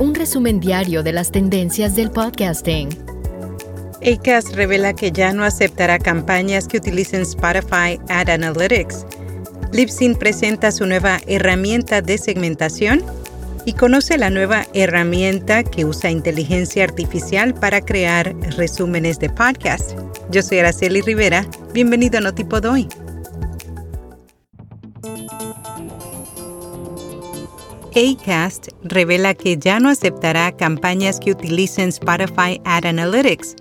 un resumen diario de las tendencias del podcasting. Acast revela que ya no aceptará campañas que utilicen Spotify Ad Analytics. Libsyn presenta su nueva herramienta de segmentación y conoce la nueva herramienta que usa inteligencia artificial para crear resúmenes de podcast. Yo soy Araceli Rivera. Bienvenido a Notipod hoy. Acast revela que ya no aceptará campañas que utilicen Spotify Ad Analytics,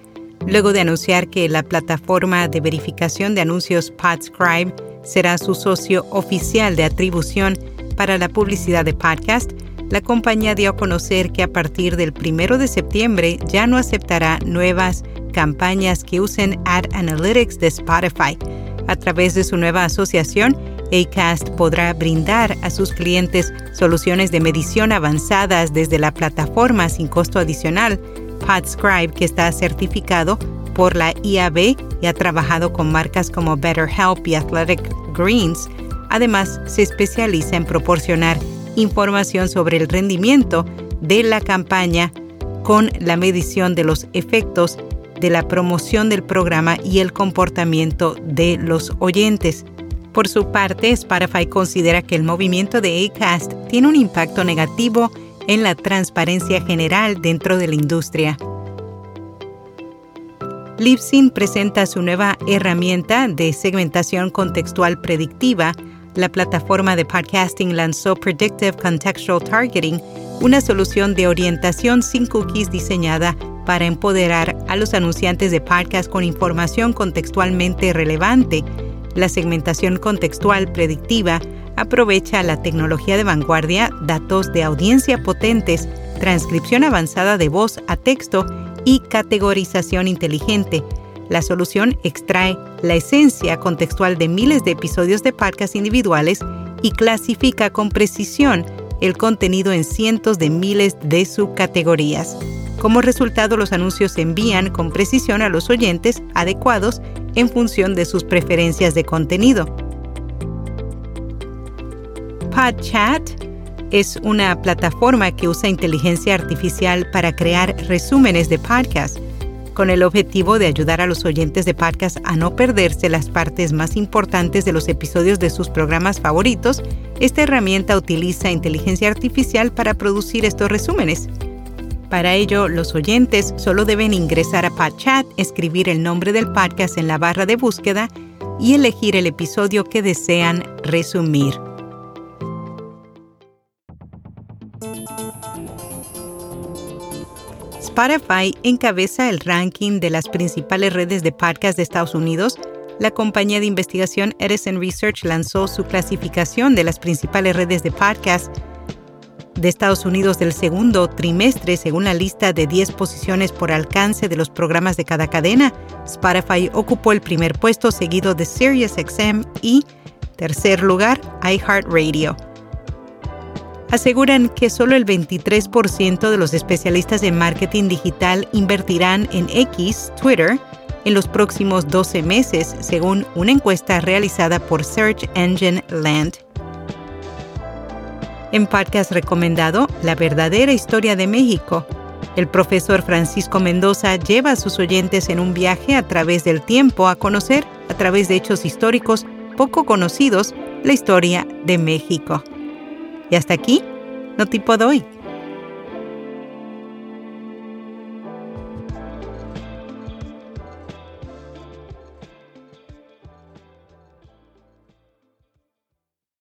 luego de anunciar que la plataforma de verificación de anuncios Podscribe será su socio oficial de atribución para la publicidad de podcast. La compañía dio a conocer que a partir del 1 de septiembre ya no aceptará nuevas campañas que usen Ad Analytics de Spotify. A través de su nueva asociación, ACAST podrá brindar a sus clientes soluciones de medición avanzadas desde la plataforma sin costo adicional. PodScribe, que está certificado por la IAB y ha trabajado con marcas como BetterHelp y Athletic Greens, además se especializa en proporcionar información sobre el rendimiento de la campaña con la medición de los efectos de la promoción del programa y el comportamiento de los oyentes. Por su parte, Spotify considera que el movimiento de Acast tiene un impacto negativo en la transparencia general dentro de la industria. Libsyn presenta su nueva herramienta de segmentación contextual predictiva. La plataforma de podcasting lanzó Predictive Contextual Targeting, una solución de orientación sin cookies diseñada para empoderar a los anunciantes de podcast con información contextualmente relevante la segmentación contextual predictiva aprovecha la tecnología de vanguardia, datos de audiencia potentes, transcripción avanzada de voz a texto y categorización inteligente. La solución extrae la esencia contextual de miles de episodios de podcast individuales y clasifica con precisión el contenido en cientos de miles de subcategorías. Como resultado, los anuncios se envían con precisión a los oyentes adecuados en función de sus preferencias de contenido. PodChat es una plataforma que usa inteligencia artificial para crear resúmenes de podcast, con el objetivo de ayudar a los oyentes de podcast a no perderse las partes más importantes de los episodios de sus programas favoritos. Esta herramienta utiliza inteligencia artificial para producir estos resúmenes. Para ello, los oyentes solo deben ingresar a PodChat, escribir el nombre del podcast en la barra de búsqueda y elegir el episodio que desean resumir. Spotify encabeza el ranking de las principales redes de podcast de Estados Unidos. La compañía de investigación Edison Research lanzó su clasificación de las principales redes de podcast de Estados Unidos del segundo trimestre según la lista de 10 posiciones por alcance de los programas de cada cadena. Spotify ocupó el primer puesto seguido de SiriusXM y, tercer lugar, iHeartRadio. Aseguran que solo el 23% de los especialistas en marketing digital invertirán en X, Twitter, en los próximos 12 meses, según una encuesta realizada por Search Engine Land en podcast recomendado La verdadera historia de México. El profesor Francisco Mendoza lleva a sus oyentes en un viaje a través del tiempo a conocer, a través de hechos históricos poco conocidos, la historia de México. Y hasta aquí, no tipo doy.